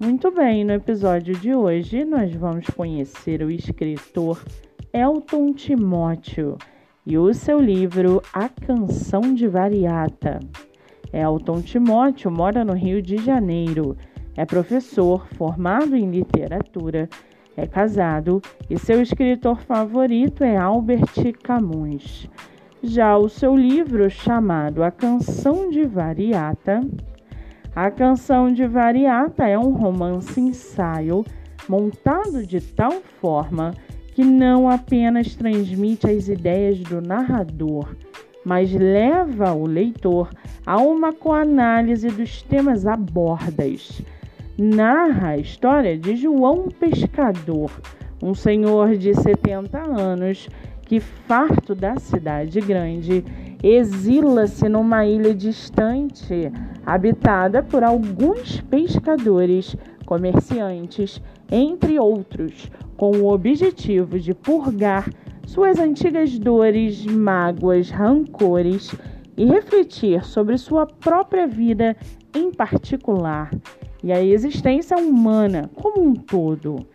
Muito bem, no episódio de hoje nós vamos conhecer o escritor Elton Timóteo e o seu livro A Canção de Variata. Elton Timóteo mora no Rio de Janeiro, é professor formado em literatura, é casado e seu escritor favorito é Albert Camus. Já o seu livro, chamado A Canção de Variata, a Canção de Variata é um romance ensaio montado de tal forma que não apenas transmite as ideias do narrador, mas leva o leitor a uma coanálise dos temas abordas. Narra a história de João Pescador, um senhor de 70 anos que, farto da cidade grande, exila-se numa ilha distante, habitada por alguns pescadores, comerciantes, entre outros, com o objetivo de purgar suas antigas dores, mágoas, rancores e refletir sobre sua própria vida em particular e a existência humana como um todo.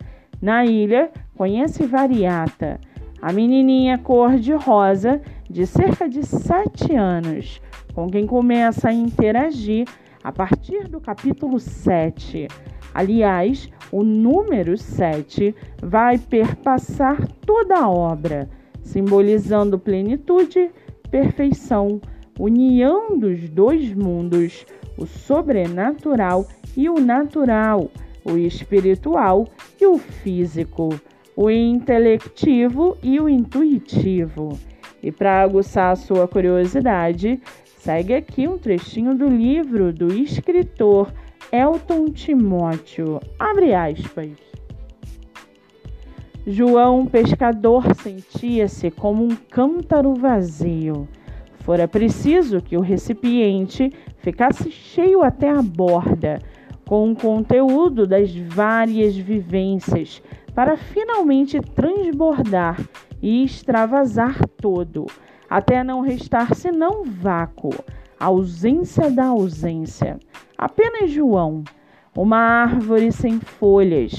Na ilha, conhece Variata, a menininha cor-de-rosa de cerca de 7 anos, com quem começa a interagir a partir do capítulo 7. Aliás, o número 7 vai perpassar toda a obra, simbolizando plenitude, perfeição, união dos dois mundos, o sobrenatural e o natural, o espiritual e o físico, o intelectivo e o intuitivo. E para aguçar a sua curiosidade, segue aqui um trechinho do livro do escritor Elton Timóteo. Abre aspas. João pescador sentia-se como um cântaro vazio. Fora preciso que o recipiente ficasse cheio até a borda, com o conteúdo das várias vivências, para finalmente transbordar e extravasar todo, até não restar senão vácuo, ausência da ausência. Apenas João, uma árvore sem folhas,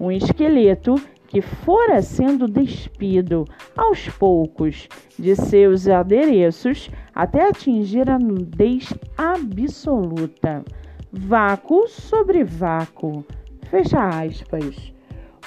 um esqueleto que fora sendo despido aos poucos de seus adereços até atingir a nudez absoluta. Vácuo sobre vácuo. Fecha aspas.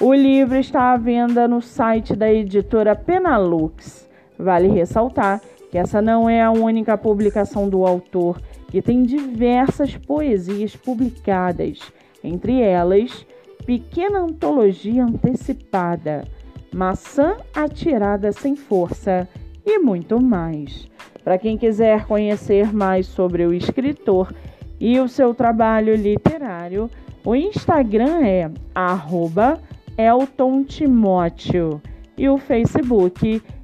O livro está à venda no site da editora Penalux. Vale ressaltar que essa não é a única publicação do autor, que tem diversas poesias publicadas, entre elas Pequena Antologia Antecipada, Maçã Atirada Sem Força e muito mais. Para quem quiser conhecer mais sobre o escritor e o seu trabalho literário, o Instagram é arroba Elton Timóteo e o Facebook